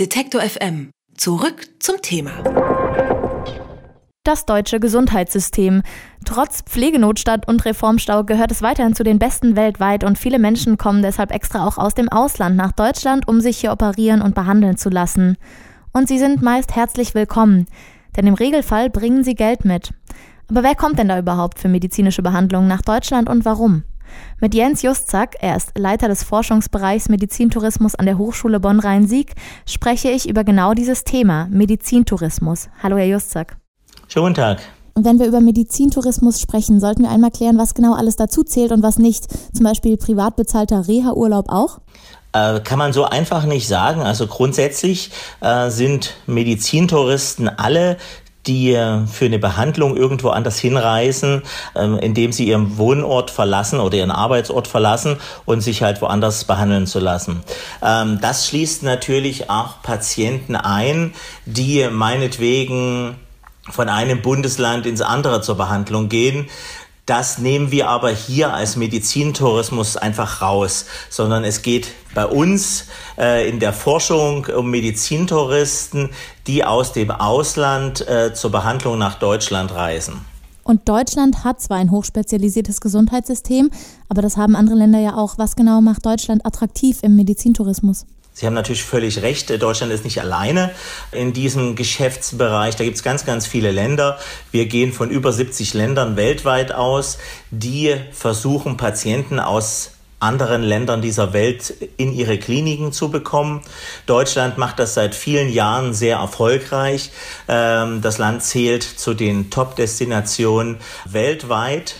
Detektor FM. Zurück zum Thema. Das deutsche Gesundheitssystem. Trotz Pflegenotstand und Reformstau gehört es weiterhin zu den besten weltweit und viele Menschen kommen deshalb extra auch aus dem Ausland nach Deutschland, um sich hier operieren und behandeln zu lassen. Und sie sind meist herzlich willkommen, denn im Regelfall bringen sie Geld mit. Aber wer kommt denn da überhaupt für medizinische Behandlungen nach Deutschland und warum? Mit Jens Justzak, er ist Leiter des Forschungsbereichs Medizintourismus an der Hochschule Bonn-Rhein-Sieg, spreche ich über genau dieses Thema, Medizintourismus. Hallo, Herr Justzak. Schönen guten Tag. Und wenn wir über Medizintourismus sprechen, sollten wir einmal klären, was genau alles dazu zählt und was nicht. Zum Beispiel privat bezahlter Reha-Urlaub auch? Äh, kann man so einfach nicht sagen. Also grundsätzlich äh, sind Medizintouristen alle, die für eine Behandlung irgendwo anders hinreisen, ähm, indem sie ihren Wohnort verlassen oder ihren Arbeitsort verlassen und sich halt woanders behandeln zu lassen. Ähm, das schließt natürlich auch Patienten ein, die meinetwegen von einem Bundesland ins andere zur Behandlung gehen. Das nehmen wir aber hier als Medizintourismus einfach raus, sondern es geht bei uns äh, in der Forschung um Medizintouristen, die aus dem Ausland äh, zur Behandlung nach Deutschland reisen. Und Deutschland hat zwar ein hochspezialisiertes Gesundheitssystem, aber das haben andere Länder ja auch. Was genau macht Deutschland attraktiv im Medizintourismus? Sie haben natürlich völlig recht. Deutschland ist nicht alleine in diesem Geschäftsbereich. Da gibt es ganz, ganz viele Länder. Wir gehen von über 70 Ländern weltweit aus, die versuchen, Patienten aus anderen Ländern dieser Welt in ihre Kliniken zu bekommen. Deutschland macht das seit vielen Jahren sehr erfolgreich. Ähm, das Land zählt zu den Top-Destinationen weltweit.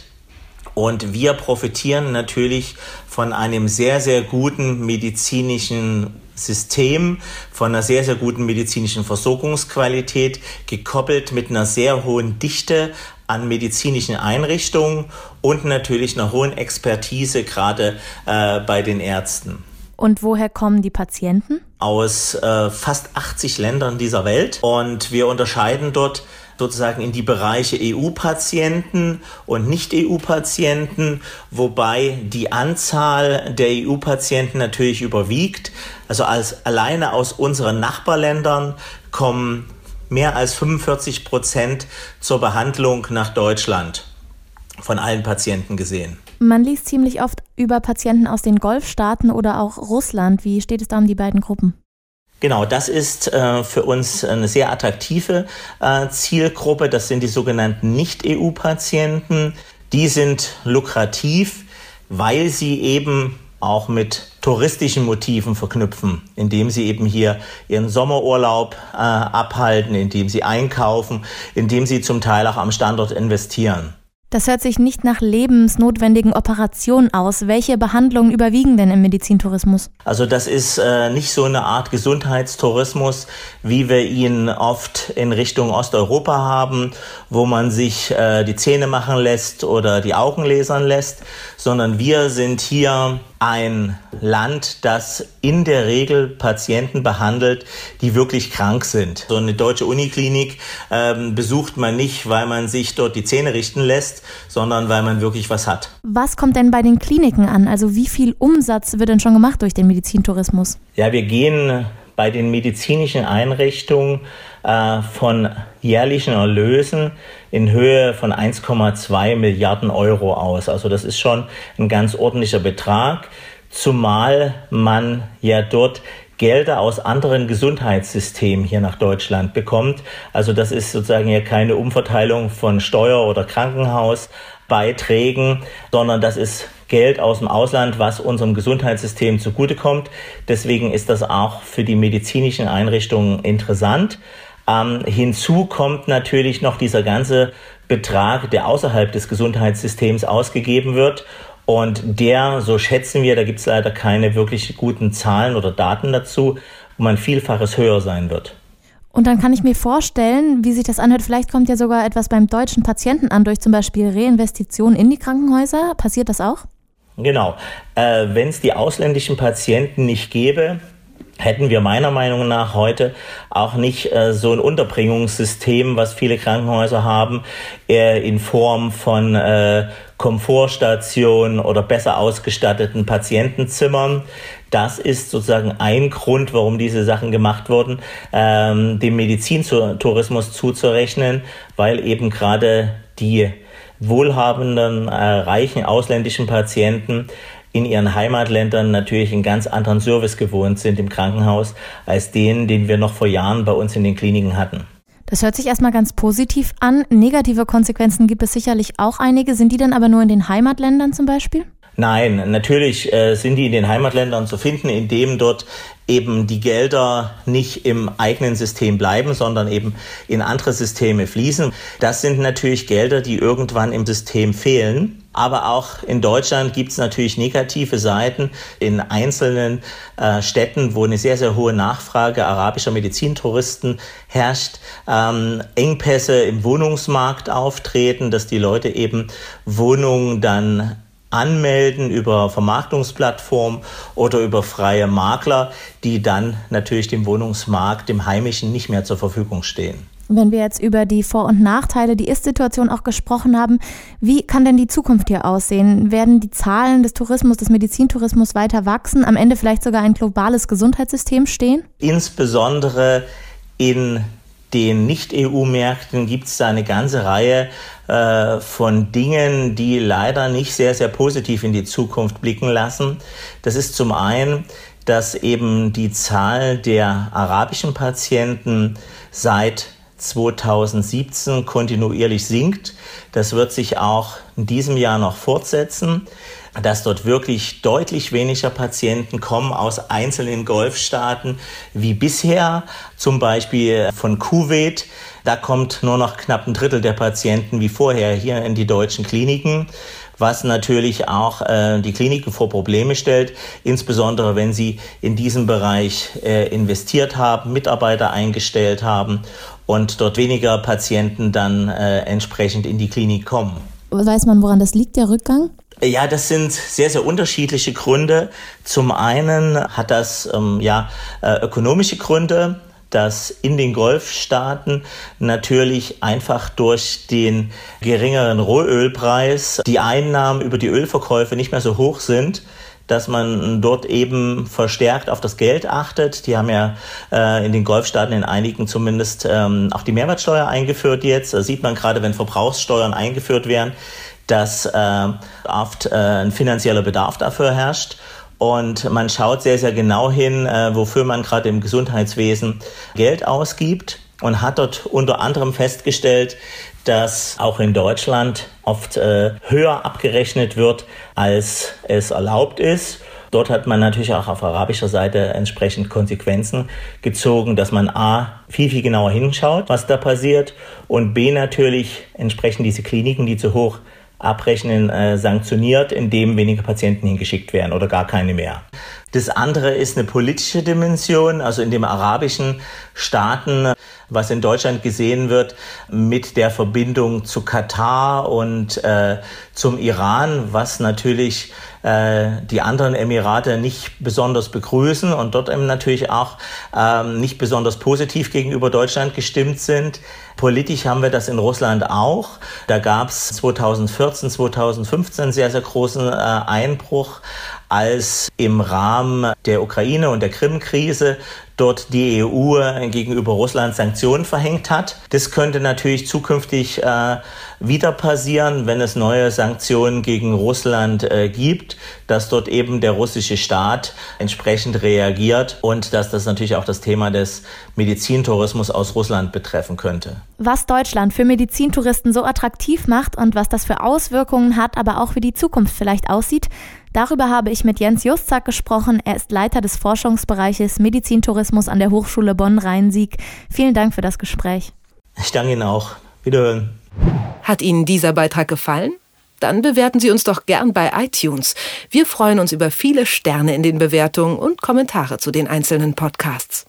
Und wir profitieren natürlich von einem sehr, sehr guten medizinischen System von einer sehr, sehr guten medizinischen Versorgungsqualität, gekoppelt mit einer sehr hohen Dichte an medizinischen Einrichtungen und natürlich einer hohen Expertise gerade äh, bei den Ärzten. Und woher kommen die Patienten? Aus äh, fast 80 Ländern dieser Welt. Und wir unterscheiden dort sozusagen in die Bereiche EU-Patienten und Nicht-EU-Patienten, wobei die Anzahl der EU-Patienten natürlich überwiegt. Also als alleine aus unseren Nachbarländern kommen mehr als 45 Prozent zur Behandlung nach Deutschland von allen Patienten gesehen. Man liest ziemlich oft über Patienten aus den Golfstaaten oder auch Russland. Wie steht es da um die beiden Gruppen? Genau, das ist äh, für uns eine sehr attraktive äh, Zielgruppe. Das sind die sogenannten Nicht-EU-Patienten. Die sind lukrativ, weil sie eben auch mit touristischen Motiven verknüpfen, indem sie eben hier ihren Sommerurlaub äh, abhalten, indem sie einkaufen, indem sie zum Teil auch am Standort investieren. Das hört sich nicht nach lebensnotwendigen Operationen aus. Welche Behandlungen überwiegen denn im Medizintourismus? Also das ist äh, nicht so eine Art Gesundheitstourismus, wie wir ihn oft in Richtung Osteuropa haben, wo man sich äh, die Zähne machen lässt oder die Augen lasern lässt, sondern wir sind hier ein Land, das in der Regel Patienten behandelt, die wirklich krank sind. So eine deutsche Uniklinik ähm, besucht man nicht, weil man sich dort die Zähne richten lässt, sondern weil man wirklich was hat. Was kommt denn bei den Kliniken an? Also wie viel Umsatz wird denn schon gemacht durch den Medizintourismus? Ja, wir gehen bei den medizinischen Einrichtungen äh, von jährlichen Erlösen in Höhe von 1,2 Milliarden Euro aus. Also das ist schon ein ganz ordentlicher Betrag, zumal man ja dort Gelder aus anderen Gesundheitssystemen hier nach Deutschland bekommt. Also das ist sozusagen ja keine Umverteilung von Steuer- oder Krankenhausbeiträgen, sondern das ist Geld aus dem Ausland, was unserem Gesundheitssystem zugutekommt. Deswegen ist das auch für die medizinischen Einrichtungen interessant. Ähm, hinzu kommt natürlich noch dieser ganze Betrag, der außerhalb des Gesundheitssystems ausgegeben wird. Und der, so schätzen wir, da gibt es leider keine wirklich guten Zahlen oder Daten dazu, wo man Vielfaches höher sein wird. Und dann kann ich mir vorstellen, wie sich das anhört, vielleicht kommt ja sogar etwas beim deutschen Patienten an, durch zum Beispiel Reinvestitionen in die Krankenhäuser. Passiert das auch? Genau. Äh, Wenn es die ausländischen Patienten nicht gäbe, hätten wir meiner Meinung nach heute auch nicht äh, so ein Unterbringungssystem, was viele Krankenhäuser haben, äh, in Form von äh, Komfortstationen oder besser ausgestatteten Patientenzimmern. Das ist sozusagen ein Grund, warum diese Sachen gemacht wurden, ähm, dem Medizintourismus zuzurechnen, weil eben gerade die wohlhabenden, äh, reichen ausländischen Patienten in ihren Heimatländern natürlich einen ganz anderen Service gewohnt sind im Krankenhaus als den, den wir noch vor Jahren bei uns in den Kliniken hatten. Das hört sich erstmal ganz positiv an. Negative Konsequenzen gibt es sicherlich auch einige. Sind die dann aber nur in den Heimatländern zum Beispiel? Nein, natürlich äh, sind die in den Heimatländern zu finden, indem dort eben die Gelder nicht im eigenen System bleiben, sondern eben in andere Systeme fließen. Das sind natürlich Gelder, die irgendwann im System fehlen. Aber auch in Deutschland gibt es natürlich negative Seiten in einzelnen äh, Städten, wo eine sehr, sehr hohe Nachfrage arabischer Medizintouristen herrscht, ähm, Engpässe im Wohnungsmarkt auftreten, dass die Leute eben Wohnungen dann anmelden über Vermarktungsplattformen oder über freie Makler, die dann natürlich dem Wohnungsmarkt, dem heimischen, nicht mehr zur Verfügung stehen. Wenn wir jetzt über die Vor- und Nachteile, die Ist-Situation auch gesprochen haben, wie kann denn die Zukunft hier aussehen? Werden die Zahlen des Tourismus, des Medizintourismus weiter wachsen, am Ende vielleicht sogar ein globales Gesundheitssystem stehen? Insbesondere in den Nicht-EU-Märkten gibt es da eine ganze Reihe äh, von Dingen, die leider nicht sehr, sehr positiv in die Zukunft blicken lassen. Das ist zum einen, dass eben die Zahl der arabischen Patienten seit 2017 kontinuierlich sinkt. Das wird sich auch in diesem Jahr noch fortsetzen dass dort wirklich deutlich weniger Patienten kommen aus einzelnen Golfstaaten wie bisher, zum Beispiel von Kuwait. Da kommt nur noch knapp ein Drittel der Patienten wie vorher hier in die deutschen Kliniken was natürlich auch äh, die Kliniken vor Probleme stellt, insbesondere wenn sie in diesem Bereich äh, investiert haben, Mitarbeiter eingestellt haben und dort weniger Patienten dann äh, entsprechend in die Klinik kommen. Weiß man, woran das liegt, der Rückgang? Ja, das sind sehr, sehr unterschiedliche Gründe. Zum einen hat das ähm, ja äh, ökonomische Gründe dass in den Golfstaaten natürlich einfach durch den geringeren Rohölpreis die Einnahmen über die Ölverkäufe nicht mehr so hoch sind dass man dort eben verstärkt auf das Geld achtet. Die haben ja äh, in den Golfstaaten, in einigen zumindest, ähm, auch die Mehrwertsteuer eingeführt jetzt. Da sieht man gerade, wenn Verbrauchssteuern eingeführt werden, dass äh, oft äh, ein finanzieller Bedarf dafür herrscht. Und man schaut sehr, sehr genau hin, äh, wofür man gerade im Gesundheitswesen Geld ausgibt und hat dort unter anderem festgestellt, dass auch in Deutschland oft äh, höher abgerechnet wird, als es erlaubt ist. Dort hat man natürlich auch auf arabischer Seite entsprechend Konsequenzen gezogen, dass man A, viel, viel genauer hinschaut, was da passiert und B, natürlich entsprechend diese Kliniken, die zu hoch abrechnen, äh, sanktioniert, indem weniger Patienten hingeschickt werden oder gar keine mehr. Das andere ist eine politische Dimension, also in den arabischen Staaten, was in Deutschland gesehen wird mit der Verbindung zu Katar und äh, zum Iran, was natürlich äh, die anderen Emirate nicht besonders begrüßen und dort eben natürlich auch ähm, nicht besonders positiv gegenüber Deutschland gestimmt sind. Politisch haben wir das in Russland auch. Da gab es 2014, 2015 sehr, sehr großen äh, Einbruch als im Rahmen der Ukraine und der Krim-Krise dort die EU gegenüber Russland Sanktionen verhängt hat. Das könnte natürlich zukünftig äh, wieder passieren, wenn es neue Sanktionen gegen Russland äh, gibt, dass dort eben der russische Staat entsprechend reagiert und dass das natürlich auch das Thema des Medizintourismus aus Russland betreffen könnte. Was Deutschland für Medizintouristen so attraktiv macht und was das für Auswirkungen hat, aber auch wie die Zukunft vielleicht aussieht, Darüber habe ich mit Jens Justzak gesprochen. Er ist Leiter des Forschungsbereiches Medizintourismus an der Hochschule Bonn-Rhein-Sieg. Vielen Dank für das Gespräch. Ich danke Ihnen auch. Wiederhören. Hat Ihnen dieser Beitrag gefallen? Dann bewerten Sie uns doch gern bei iTunes. Wir freuen uns über viele Sterne in den Bewertungen und Kommentare zu den einzelnen Podcasts.